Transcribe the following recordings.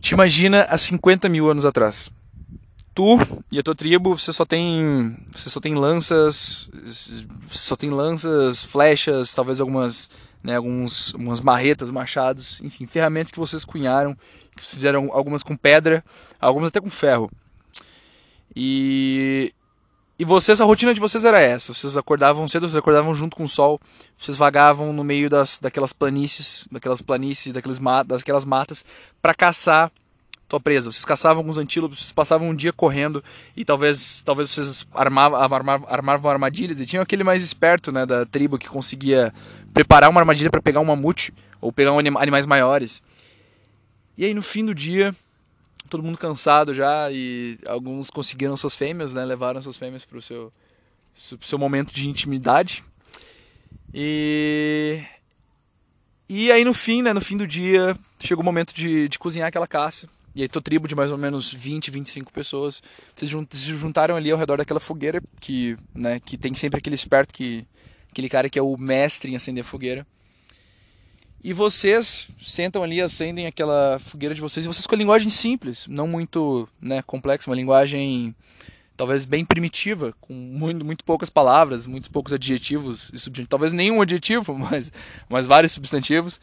Te imagina há 50 mil anos atrás. Tu e a tua tribo, você só tem. Você só tem lanças. Só tem lanças, flechas, talvez algumas. Né, alguns, algumas marretas, machados, enfim, ferramentas que vocês cunharam, que vocês fizeram algumas com pedra, algumas até com ferro. E, e vocês, a rotina de vocês era essa. Vocês acordavam cedo, vocês acordavam junto com o sol, vocês vagavam no meio das, daquelas planícies, daquelas planícies, daqueles, daquelas matas, para caçar tua presa. Vocês caçavam alguns antílopes, vocês passavam um dia correndo e talvez, talvez vocês armavam, armavam, armavam armadilhas. E tinha aquele mais esperto né, da tribo que conseguia preparar uma armadilha para pegar um mamute ou pegar um anim, animais maiores. E aí no fim do dia todo mundo cansado já e alguns conseguiram suas fêmeas, né? Levaram suas fêmeas para o seu, seu momento de intimidade. E e aí no fim, né, no fim do dia, chegou o momento de, de cozinhar aquela caça. E aí tua tribo de mais ou menos 20, 25 pessoas, se juntaram ali ao redor daquela fogueira que, né, que tem sempre aquele esperto que aquele cara que é o mestre em acender fogueira. E vocês sentam ali, acendem aquela fogueira de vocês, e vocês com a linguagem simples, não muito né, complexa, uma linguagem talvez bem primitiva, com muito, muito poucas palavras, muitos poucos adjetivos e talvez nenhum adjetivo, mas, mas vários substantivos.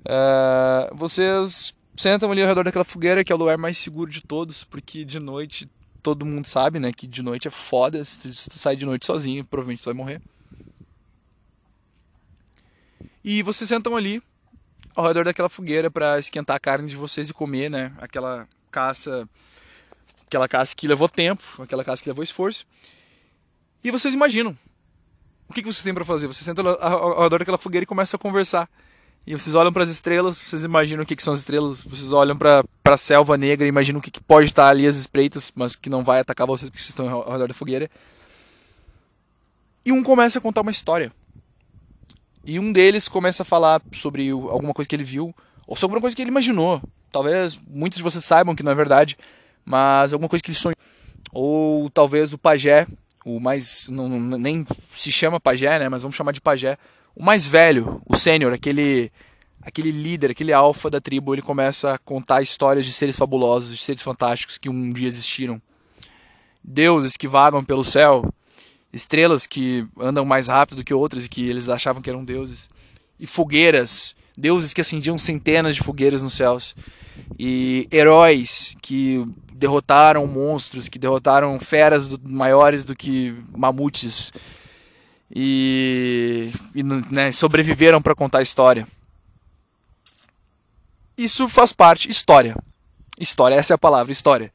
Uh, vocês sentam ali ao redor daquela fogueira, que é o lugar mais seguro de todos, porque de noite todo mundo sabe, né, que de noite é foda, se se tu sai de noite sozinho, provavelmente tu vai morrer. E vocês sentam ali ao redor daquela fogueira para esquentar a carne de vocês e comer, né? Aquela caça, aquela caça que levou tempo, aquela caça que levou esforço. E vocês imaginam o que, vocês têm para fazer? Vocês sentam ao redor daquela fogueira e começam a conversar. E vocês olham para as estrelas, vocês imaginam o que, que são as estrelas, vocês olham para a selva negra, imaginam o que, que pode estar ali as espreitas, mas que não vai atacar vocês porque vocês estão ao redor da fogueira. E um começa a contar uma história. E um deles começa a falar sobre alguma coisa que ele viu, ou sobre alguma coisa que ele imaginou. Talvez muitos de vocês saibam que não é verdade, mas alguma coisa que ele sonhou. Ou talvez o pajé, o mais. Não, nem se chama pajé, né? Mas vamos chamar de pajé. O mais velho, o sênior, aquele, aquele líder, aquele alfa da tribo, ele começa a contar histórias de seres fabulosos, de seres fantásticos que um dia existiram. Deuses que vagam pelo céu, estrelas que andam mais rápido do que outras e que eles achavam que eram deuses, e fogueiras, deuses que acendiam centenas de fogueiras nos céus, e heróis que derrotaram monstros, que derrotaram feras do, maiores do que mamutes e, e né, sobreviveram para contar a história. Isso faz parte história. História, essa é a palavra, história.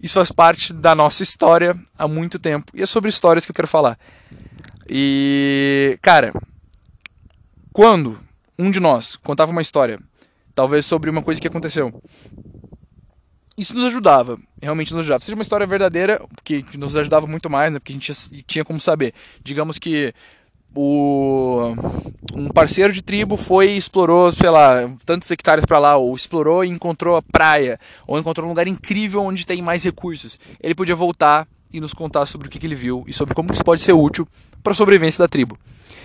Isso faz parte da nossa história há muito tempo. E é sobre histórias que eu quero falar. E, cara, quando um de nós contava uma história, talvez sobre uma coisa que aconteceu, isso nos ajudava, realmente nos ajudava. Seja uma história verdadeira, que nos ajudava muito mais, né? Porque a gente tinha como saber. Digamos que o um parceiro de tribo foi e explorou, sei lá, tantos hectares para lá, ou explorou e encontrou a praia, ou encontrou um lugar incrível onde tem mais recursos. Ele podia voltar e nos contar sobre o que, que ele viu e sobre como isso pode ser útil para a sobrevivência da tribo.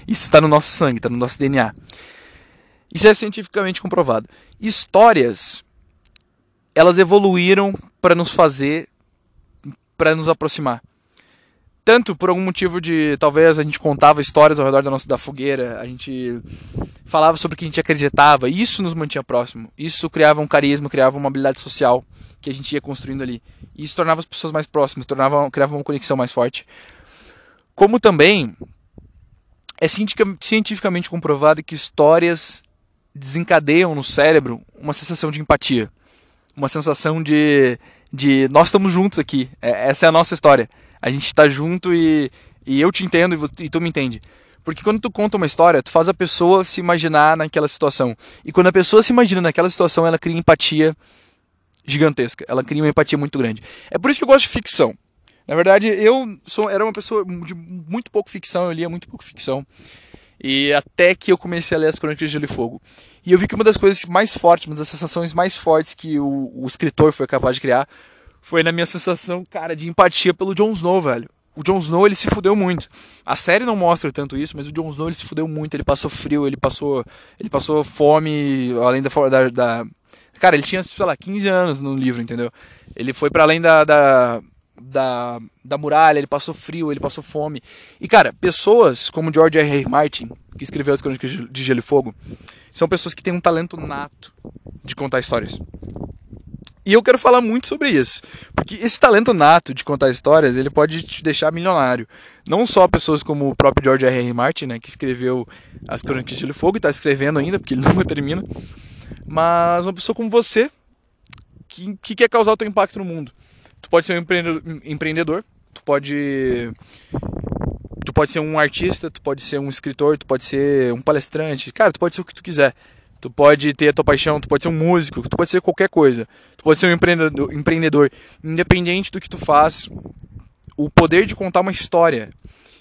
Isso está no nosso sangue, está no nosso DNA. Isso é cientificamente comprovado. Histórias, elas evoluíram para nos fazer, para nos aproximar tanto por algum motivo de talvez a gente contava histórias ao redor da nossa da fogueira, a gente falava sobre o que a gente acreditava, e isso nos mantinha próximo. Isso criava um carisma, criava uma habilidade social que a gente ia construindo ali. E isso tornava as pessoas mais próximas, tornava, criava uma conexão mais forte. Como também é cientificamente comprovado que histórias desencadeiam no cérebro uma sensação de empatia, uma sensação de, de nós estamos juntos aqui, é, essa é a nossa história a gente tá junto e, e eu te entendo e, e tu me entende. Porque quando tu conta uma história, tu faz a pessoa se imaginar naquela situação. E quando a pessoa se imagina naquela situação, ela cria empatia gigantesca. Ela cria uma empatia muito grande. É por isso que eu gosto de ficção. Na verdade, eu sou, era uma pessoa de muito pouco ficção, eu lia muito pouco ficção. E até que eu comecei a ler as Crônicas de Gelo e Fogo. E eu vi que uma das coisas mais fortes, uma das sensações mais fortes que o, o escritor foi capaz de criar foi na minha sensação, cara, de empatia pelo Jon Snow, velho. O Jon Snow, ele se fudeu muito. A série não mostra tanto isso, mas o Jon Snow, ele se fudeu muito. Ele passou frio, ele passou, ele passou fome, além da, da, da, Cara, ele tinha, sei lá, 15 anos no livro, entendeu? Ele foi para além da, da, da, da muralha, ele passou frio, ele passou fome. E, cara, pessoas como George R. R. Martin, que escreveu as Crônicas de Gelo e Fogo, são pessoas que têm um talento nato de contar histórias. E eu quero falar muito sobre isso, porque esse talento nato de contar histórias, ele pode te deixar milionário. Não só pessoas como o próprio George R. R. Martin, né, que escreveu as Crônicas de Fogo e está escrevendo ainda, porque ele nunca termina, mas uma pessoa como você, que, que quer causar o teu impacto no mundo. Tu pode ser um empreendedor, tu pode tu pode ser um artista, tu pode ser um escritor, tu pode ser um palestrante, cara, tu pode ser o que tu quiser. Tu pode ter a tua paixão, tu pode ser um músico, tu pode ser qualquer coisa. Tu pode ser um empreendedor, empreendedor. Independente do que tu faz, o poder de contar uma história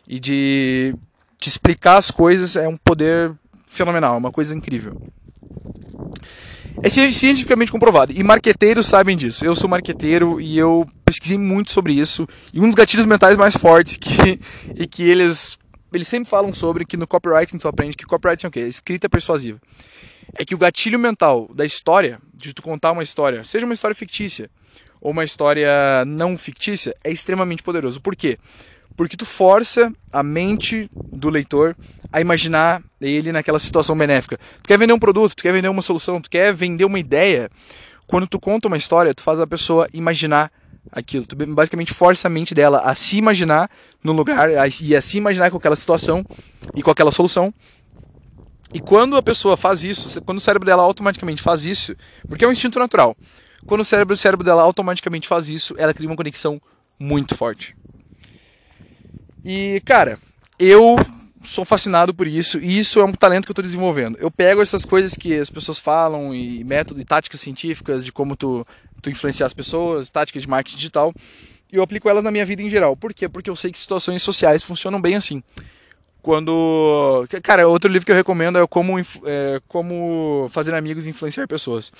e de te explicar as coisas é um poder fenomenal, uma coisa incrível. É cientificamente comprovado. E marqueteiros sabem disso. Eu sou marqueteiro e eu pesquisei muito sobre isso. E um dos gatilhos mentais mais fortes que, e que eles, eles sempre falam sobre, que no copywriting tu aprende, que copywriting é o quê? Escrita persuasiva é que o gatilho mental da história, de tu contar uma história, seja uma história fictícia ou uma história não fictícia, é extremamente poderoso. Por quê? Porque tu força a mente do leitor a imaginar ele naquela situação benéfica. Tu quer vender um produto, tu quer vender uma solução, tu quer vender uma ideia. Quando tu conta uma história, tu faz a pessoa imaginar aquilo. Tu basicamente força a mente dela a se imaginar no lugar e a se imaginar com aquela situação e com aquela solução e quando a pessoa faz isso, quando o cérebro dela automaticamente faz isso, porque é um instinto natural, quando o cérebro, o cérebro dela automaticamente faz isso, ela cria uma conexão muito forte. E, cara, eu sou fascinado por isso e isso é um talento que eu estou desenvolvendo. Eu pego essas coisas que as pessoas falam e método e táticas científicas de como tu, tu influenciar as pessoas, táticas de marketing digital, e eu aplico elas na minha vida em geral. Por quê? Porque eu sei que situações sociais funcionam bem assim. Quando. Cara, outro livro que eu recomendo é Como, é, como Fazer Amigos e Influenciar Pessoas.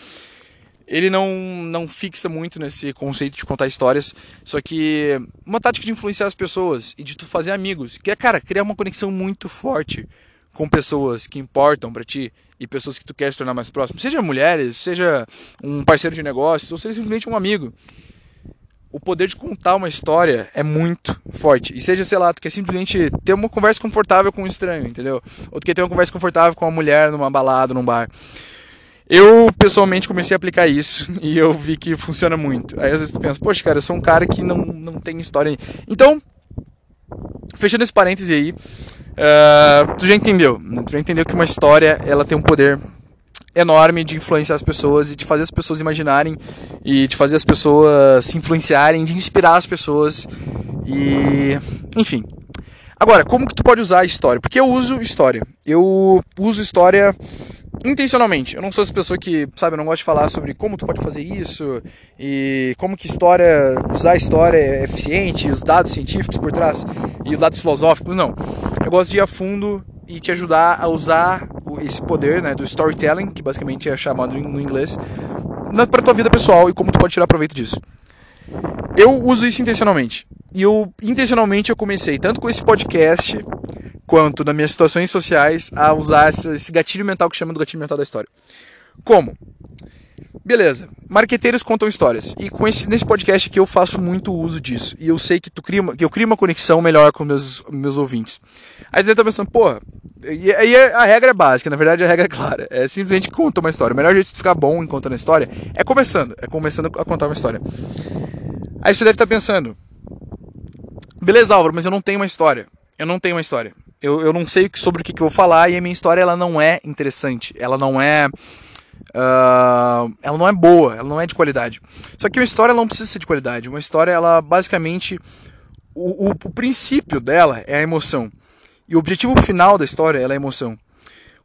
Ele não, não fixa muito nesse conceito de contar histórias, só que uma tática de influenciar as pessoas e de tu fazer amigos, que é, cara, criar uma conexão muito forte com pessoas que importam para ti e pessoas que tu quer se tornar mais próximo, seja mulheres, seja um parceiro de negócios, ou seja simplesmente um amigo o poder de contar uma história é muito forte. E seja, sei lá, tu quer simplesmente ter uma conversa confortável com um estranho, entendeu? Ou tu quer ter uma conversa confortável com uma mulher numa balada, num bar. Eu, pessoalmente, comecei a aplicar isso e eu vi que funciona muito. Aí às vezes tu pensa, poxa, cara, eu sou um cara que não, não tem história. Então, fechando esse parêntese aí, uh, tu já entendeu. Tu já entendeu que uma história, ela tem um poder enorme de influenciar as pessoas e de fazer as pessoas imaginarem e de fazer as pessoas se influenciarem, de inspirar as pessoas e enfim. Agora, como que tu pode usar a história? Porque eu uso história. Eu uso história intencionalmente. Eu não sou essa pessoa que, sabe, eu não gosto de falar sobre como tu pode fazer isso e como que história, usar a história é eficiente, os dados científicos por trás e os dados filosóficos, não. Eu gosto de ir a fundo e te ajudar a usar esse poder né, do storytelling, que basicamente é chamado no inglês, para tua vida pessoal e como tu pode tirar proveito disso. Eu uso isso intencionalmente. E eu intencionalmente eu comecei tanto com esse podcast quanto nas minhas situações sociais a usar esse gatilho mental que chama do gatilho mental da história. Como? Beleza, marqueteiros contam histórias. E com esse, nesse podcast aqui eu faço muito uso disso. E eu sei que, tu cria uma, que eu crio uma conexão melhor com meus, meus ouvintes. Aí você tá pensando, porra, e aí a regra é básica, na verdade a regra é clara. É simplesmente conta uma história. O melhor jeito de ficar bom em contando a história é começando. É começando a contar uma história. Aí você deve estar pensando, beleza, Álvaro, mas eu não tenho uma história. Eu não tenho uma história. Eu, eu não sei sobre o que, que eu vou falar e a minha história ela não é interessante. Ela não é Uh, ela não é boa, ela não é de qualidade. Só que uma história não precisa ser de qualidade. Uma história, ela basicamente. O, o, o, princípio dela é a emoção. E o objetivo final da história é a emoção.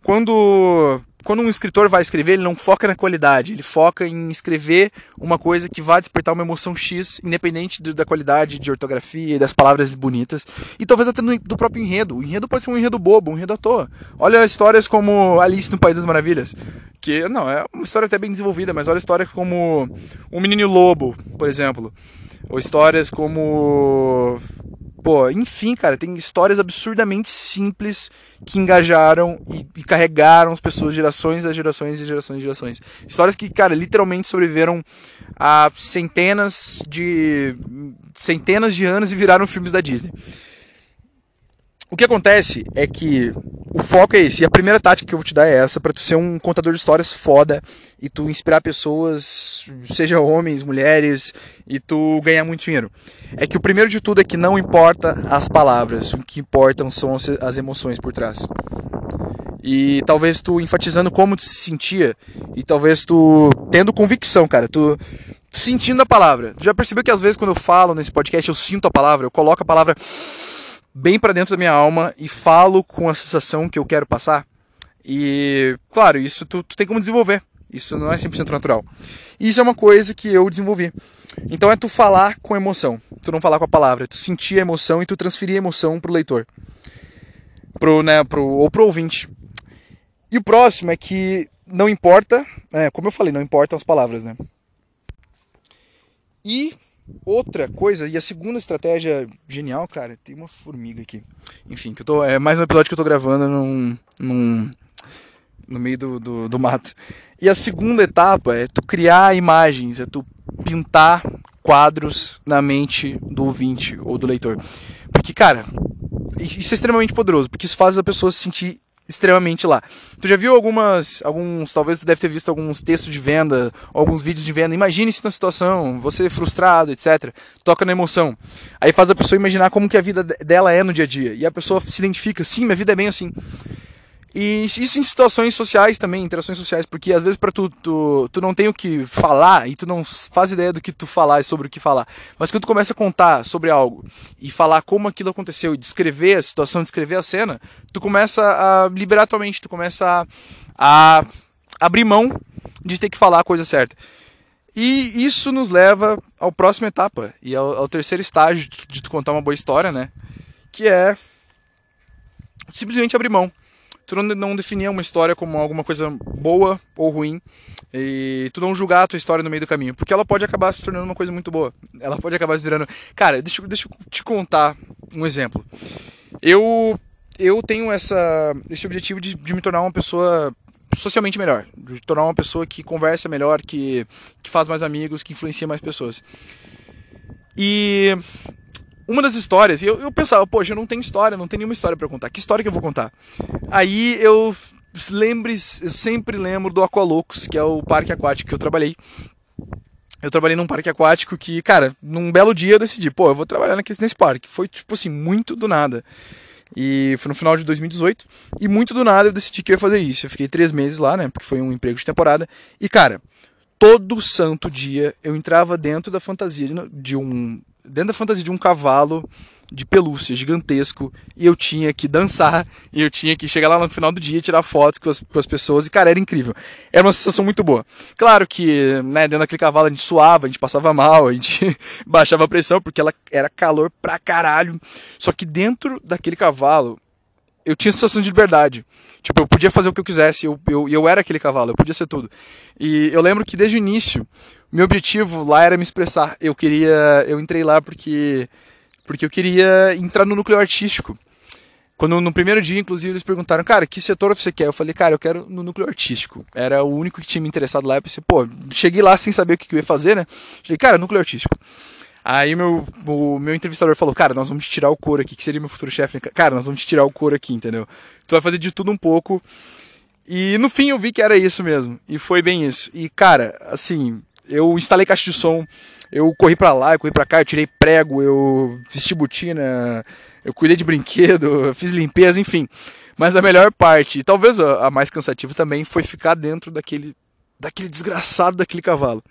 Quando quando um escritor vai escrever, ele não foca na qualidade, ele foca em escrever uma coisa que vai despertar uma emoção X, independente da qualidade de ortografia e das palavras bonitas, e talvez até do próprio enredo. O enredo pode ser um enredo bobo, um enredo à toa. Olha histórias como Alice no País das Maravilhas, que não é uma história até bem desenvolvida, mas olha histórias como O Menino Lobo, por exemplo, ou histórias como pô, enfim, cara, tem histórias absurdamente simples que engajaram e, e carregaram as pessoas gerações a gerações e gerações e gerações. Histórias que, cara, literalmente sobreviveram a centenas de centenas de anos e viraram filmes da Disney. O que acontece é que o foco é esse. E a primeira tática que eu vou te dar é essa, para tu ser um contador de histórias foda e tu inspirar pessoas, seja homens, mulheres, e tu ganhar muito dinheiro. É que o primeiro de tudo é que não importa as palavras, o que importam são as emoções por trás. E talvez tu enfatizando como tu se sentia, e talvez tu tendo convicção, cara, tu, sentindo a palavra. Já percebeu que às vezes quando eu falo nesse podcast eu sinto a palavra, eu coloco a palavra bem para dentro da minha alma e falo com a sensação que eu quero passar. E, claro, isso tu, tu tem como desenvolver. Isso não é 100% natural. Isso é uma coisa que eu desenvolvi. Então é tu falar com emoção. Tu não falar com a palavra. Tu sentir a emoção e tu transferir a emoção pro leitor. Pro, né, pro, ou pro ouvinte. E o próximo é que não importa, é, como eu falei, não importam as palavras, né? E Outra coisa, e a segunda estratégia genial, cara, tem uma formiga aqui. Enfim, que eu tô, é mais um episódio que eu tô gravando num, num, no meio do, do, do mato. E a segunda etapa é tu criar imagens, é tu pintar quadros na mente do ouvinte ou do leitor. Porque, cara, isso é extremamente poderoso, porque isso faz a pessoa se sentir extremamente lá. Tu já viu algumas, alguns, talvez tu deve ter visto alguns textos de venda, alguns vídeos de venda. Imagine-se na situação, você frustrado, etc. Toca na emoção. Aí faz a pessoa imaginar como que a vida dela é no dia a dia. E a pessoa se identifica, sim, minha vida é bem assim. E isso em situações sociais também, interações sociais, porque às vezes para tu, tu, tu não tem o que falar e tu não faz ideia do que tu falar e sobre o que falar. Mas quando tu começa a contar sobre algo e falar como aquilo aconteceu e descrever a situação, descrever a cena, tu começa a liberar tua mente, tu começa a, a abrir mão de ter que falar a coisa certa. E isso nos leva ao próxima etapa e ao, ao terceiro estágio de, de tu contar uma boa história, né? Que é simplesmente abrir mão tu não, não definir uma história como alguma coisa boa ou ruim e tu não julgar a tua história no meio do caminho, porque ela pode acabar se tornando uma coisa muito boa. Ela pode acabar se virando. Cara, deixa, deixa eu te contar um exemplo. Eu eu tenho essa esse objetivo de, de me tornar uma pessoa socialmente melhor, de tornar uma pessoa que conversa melhor, que, que faz mais amigos, que influencia mais pessoas. E uma das histórias, e eu, eu pensava, poxa, eu não tenho história, não tenho nenhuma história para contar. Que história que eu vou contar? Aí eu lembre, sempre lembro do Aqualocos, que é o parque aquático que eu trabalhei. Eu trabalhei num parque aquático que, cara, num belo dia eu decidi, pô, eu vou trabalhar nesse parque. Foi, tipo assim, muito do nada. E foi no final de 2018. E muito do nada eu decidi que eu ia fazer isso. Eu fiquei três meses lá, né? Porque foi um emprego de temporada. E, cara, todo santo dia eu entrava dentro da fantasia de um dentro da fantasia de um cavalo de pelúcia gigantesco e eu tinha que dançar e eu tinha que chegar lá no final do dia tirar fotos com as, com as pessoas e cara era incrível. Era uma sensação muito boa. Claro que né, dentro daquele cavalo a gente suava a gente passava mal a gente baixava a pressão porque ela era calor pra caralho. Só que dentro daquele cavalo eu tinha sensação de liberdade. Tipo eu podia fazer o que eu quisesse eu, eu, eu era aquele cavalo eu podia ser tudo. E eu lembro que desde o início meu objetivo lá era me expressar. Eu queria, eu entrei lá porque porque eu queria entrar no núcleo artístico. Quando no primeiro dia, inclusive, eles perguntaram, cara, que setor você quer? Eu falei, cara, eu quero no núcleo artístico. Era o único que tinha me interessado lá. Eu pensei, pô, cheguei lá sem saber o que eu ia fazer, né? Cheguei, cara, núcleo artístico. Aí meu, o meu entrevistador falou, cara, nós vamos te tirar o couro aqui, que seria meu futuro chefe. Cara, nós vamos te tirar o couro aqui, entendeu? Tu vai fazer de tudo um pouco. E no fim eu vi que era isso mesmo. E foi bem isso. E, cara, assim, eu instalei caixa de som, eu corri para lá, eu corri para cá, eu tirei prego, eu vesti botina, eu cuidei de brinquedo, fiz limpeza, enfim. Mas a melhor parte, e talvez a mais cansativa também, foi ficar dentro daquele, daquele desgraçado daquele cavalo.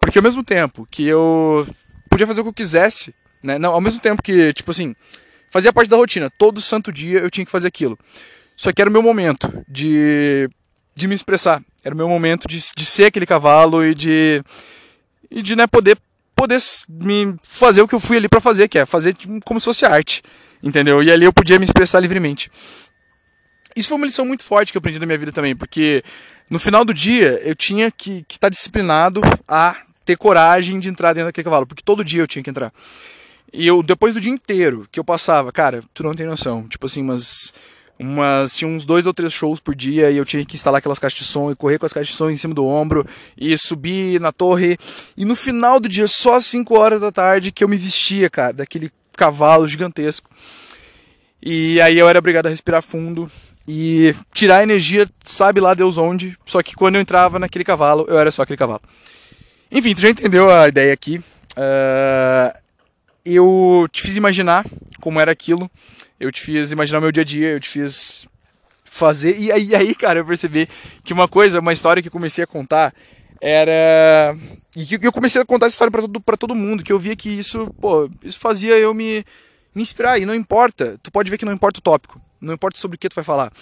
Porque ao mesmo tempo que eu podia fazer o que eu quisesse, né? Não, ao mesmo tempo que, tipo assim, fazia parte da rotina, todo santo dia eu tinha que fazer aquilo. Só que era o meu momento de, de me expressar. Era o meu momento de, de ser aquele cavalo e de, e de né, poder, poder me fazer o que eu fui ali para fazer, que é fazer tipo, como se fosse arte. Entendeu? E ali eu podia me expressar livremente. Isso foi uma lição muito forte que eu aprendi na minha vida também, porque no final do dia eu tinha que estar tá disciplinado a ter coragem de entrar dentro daquele cavalo, porque todo dia eu tinha que entrar. E eu, depois do dia inteiro que eu passava, cara, tu não tem noção. Tipo assim, umas. Umas, tinha uns dois ou três shows por dia e eu tinha que instalar aquelas caixas de som e correr com as caixas de som em cima do ombro e subir na torre. E no final do dia, só às 5 horas da tarde, que eu me vestia, cara, daquele cavalo gigantesco. E aí eu era obrigado a respirar fundo e tirar energia, sabe lá Deus onde. Só que quando eu entrava naquele cavalo, eu era só aquele cavalo. Enfim, tu já entendeu a ideia aqui. Uh, eu te fiz imaginar como era aquilo. Eu te fiz imaginar o meu dia a dia, eu te fiz fazer. E aí, aí, cara, eu percebi que uma coisa, uma história que eu comecei a contar era. E que eu comecei a contar essa história para todo, pra todo mundo, que eu via que isso, pô, isso fazia eu me, me inspirar. E não importa, tu pode ver que não importa o tópico, não importa sobre o que tu vai falar.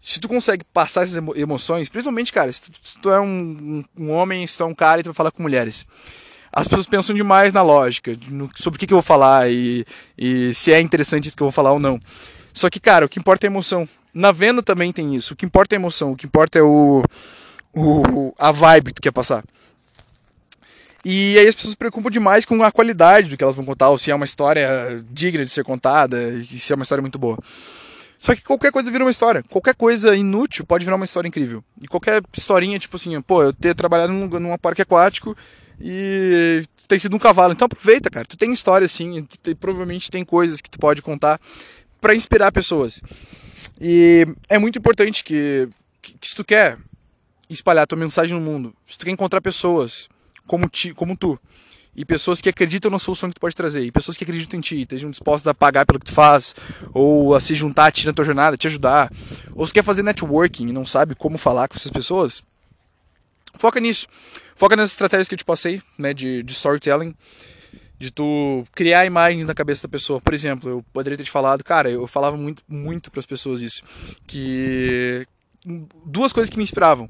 Se tu consegue passar essas emoções, principalmente, cara, se tu, se tu é um, um, homem, se tu é um cara e tu vai falar com mulheres as pessoas pensam demais na lógica, no, sobre o que, que, eu vou falar e, e se é interessante isso que eu vou falar ou não. Só que, cara, o que importa é a emoção. Na venda também tem isso. O que importa é a emoção, o que importa é o, o a vibe que tu quer passar. E aí as pessoas se preocupam demais com a qualidade do que elas vão contar, ou se é uma história digna de ser contada, e se é uma história muito boa. Só que qualquer coisa vira uma história. Qualquer coisa inútil pode virar uma história incrível. E qualquer historinha, tipo assim, pô, eu ter trabalhado num, num parque aquático e tem sido um cavalo. Então aproveita, cara. Tu tem história assim, tu, provavelmente tem coisas que tu pode contar para inspirar pessoas. E é muito importante que, que, que, se tu quer espalhar tua mensagem no mundo, se tu quer encontrar pessoas como, ti, como tu, e pessoas que acreditam na solução que tu pode trazer, e pessoas que acreditam em ti, estejam dispostas a pagar pelo que tu faz, ou a se juntar a ti na tua jornada, te ajudar, ou se quer fazer networking e não sabe como falar com essas pessoas, foca nisso. Foca nas estratégias que eu te passei, né, de, de storytelling, de tu criar imagens na cabeça da pessoa. Por exemplo, eu poderia ter te falado, cara, eu falava muito, muito para as pessoas isso, que duas coisas que me inspiravam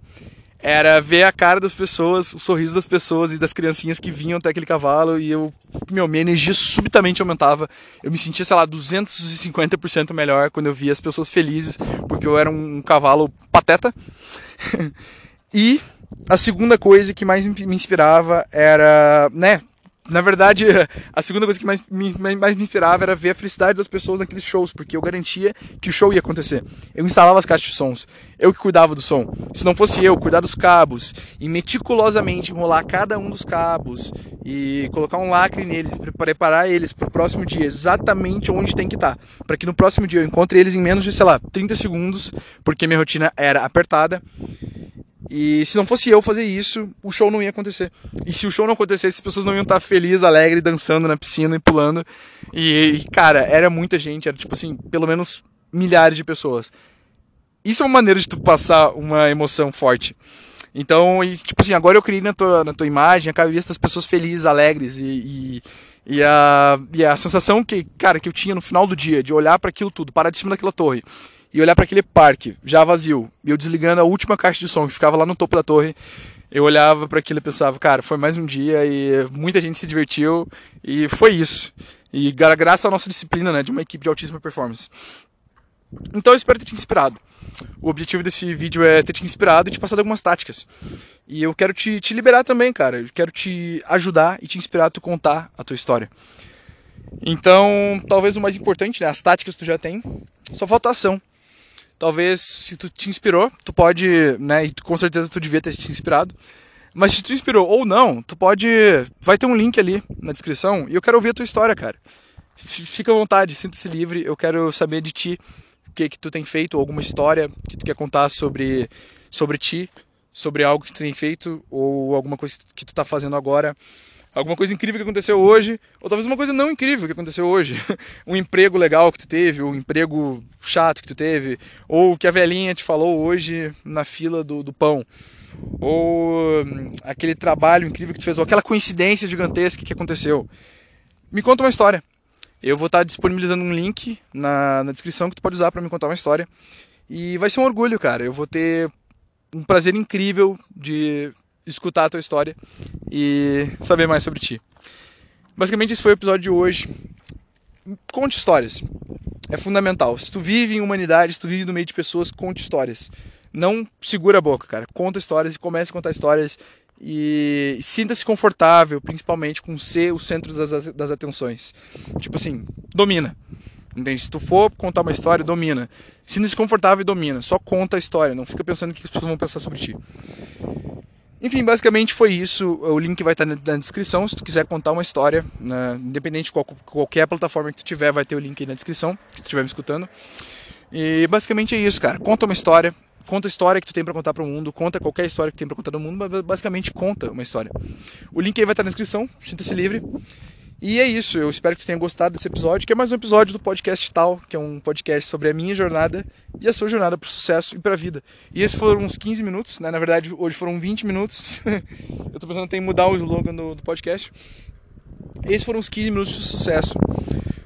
era ver a cara das pessoas, o sorriso das pessoas e das criancinhas que vinham até aquele cavalo e eu, meu, minha energia subitamente aumentava. Eu me sentia, sei lá, 250% melhor quando eu via as pessoas felizes, porque eu era um cavalo pateta. e a segunda coisa que mais me inspirava era, né? Na verdade, a segunda coisa que mais me, mais me inspirava era ver a felicidade das pessoas naqueles shows, porque eu garantia que o show ia acontecer. Eu instalava as caixas de sons, eu que cuidava do som. Se não fosse eu, cuidar dos cabos e meticulosamente enrolar cada um dos cabos e colocar um lacre neles, preparar eles para o próximo dia, exatamente onde tem que estar, tá, para que no próximo dia eu encontre eles em menos de, sei lá, 30 segundos, porque minha rotina era apertada. E se não fosse eu fazer isso, o show não ia acontecer. E se o show não acontecesse, as pessoas não iam estar felizes, alegres, dançando na piscina e pulando. E, cara, era muita gente, era tipo assim, pelo menos milhares de pessoas. Isso é uma maneira de tu passar uma emoção forte. Então, e, tipo assim, agora eu criei na tua, na tua imagem a cabeça das pessoas felizes, alegres e, e, e, a, e a sensação que, cara, que eu tinha no final do dia de olhar para aquilo tudo, parar de cima daquela torre e olhar para aquele parque já vazio, e eu desligando a última caixa de som que ficava lá no topo da torre, eu olhava para aquilo e pensava, cara, foi mais um dia e muita gente se divertiu e foi isso. E graças à nossa disciplina, né, de uma equipe de altíssima performance. Então eu espero ter te inspirado. O objetivo desse vídeo é ter te inspirado e te passar algumas táticas. E eu quero te, te liberar também, cara. Eu quero te ajudar e te inspirar a tu contar a tua história. Então, talvez o mais importante, né, as táticas tu já tem, só falta ação talvez se tu te inspirou, tu pode, né, e com certeza tu devia ter te inspirado. Mas se tu inspirou ou não, tu pode, vai ter um link ali na descrição e eu quero ouvir a tua história, cara. Fica à vontade, sinta-se livre, eu quero saber de ti, o que que tu tem feito, alguma história que tu quer contar sobre sobre ti, sobre algo que tu tem feito ou alguma coisa que tu tá fazendo agora alguma coisa incrível que aconteceu hoje, ou talvez uma coisa não incrível que aconteceu hoje. um emprego legal que tu teve, um emprego chato que tu teve, ou que a velhinha te falou hoje na fila do, do pão. Ou hum, aquele trabalho incrível que tu fez, ou aquela coincidência gigantesca que aconteceu. Me conta uma história. Eu vou estar disponibilizando um link na, na descrição que tu pode usar para me contar uma história. E vai ser um orgulho, cara. Eu vou ter um prazer incrível de escutar a tua história e saber mais sobre ti. Basicamente esse foi o episódio de hoje. Conte histórias. É fundamental. Se tu vive em humanidade, se tu vive no meio de pessoas, conte histórias. Não segura a boca, cara. Conta histórias e comece a contar histórias e sinta-se confortável, principalmente com ser o centro das, das atenções. Tipo assim, domina. Entende? Se tu for contar uma história, domina. Sinta-se confortável e domina. Só conta a história, não fica pensando o que as pessoas vão pensar sobre ti. Enfim, basicamente foi isso. O link vai estar na descrição. Se tu quiser contar uma história, né, independente de qual, qualquer plataforma que tu tiver, vai ter o link aí na descrição, se tu estiver me escutando. E basicamente é isso, cara. Conta uma história, conta a história que tu tem para contar para o mundo, conta qualquer história que tem para contar no mundo, mas basicamente conta uma história. O link aí vai estar na descrição, sinta-se livre. E é isso, eu espero que você tenha gostado desse episódio, que é mais um episódio do podcast Tal, que é um podcast sobre a minha jornada e a sua jornada para o sucesso e para a vida. E esses foram uns 15 minutos, né? Na verdade, hoje foram 20 minutos. eu tô pensando em mudar o slogan do, do podcast. Esses foram os 15 minutos de sucesso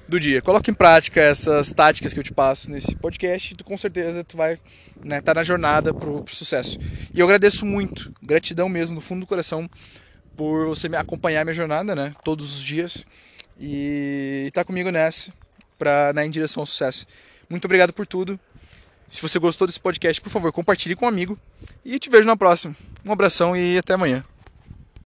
do dia. Coloque em prática essas táticas que eu te passo nesse podcast e tu com certeza tu vai estar né, tá na jornada pro, pro sucesso. E eu agradeço muito, gratidão mesmo, do fundo do coração por você me acompanhar minha jornada, né? Todos os dias. E tá comigo nessa, para né, em direção ao sucesso. Muito obrigado por tudo. Se você gostou desse podcast, por favor, compartilhe com um amigo. E te vejo na próxima. Um abração e até amanhã.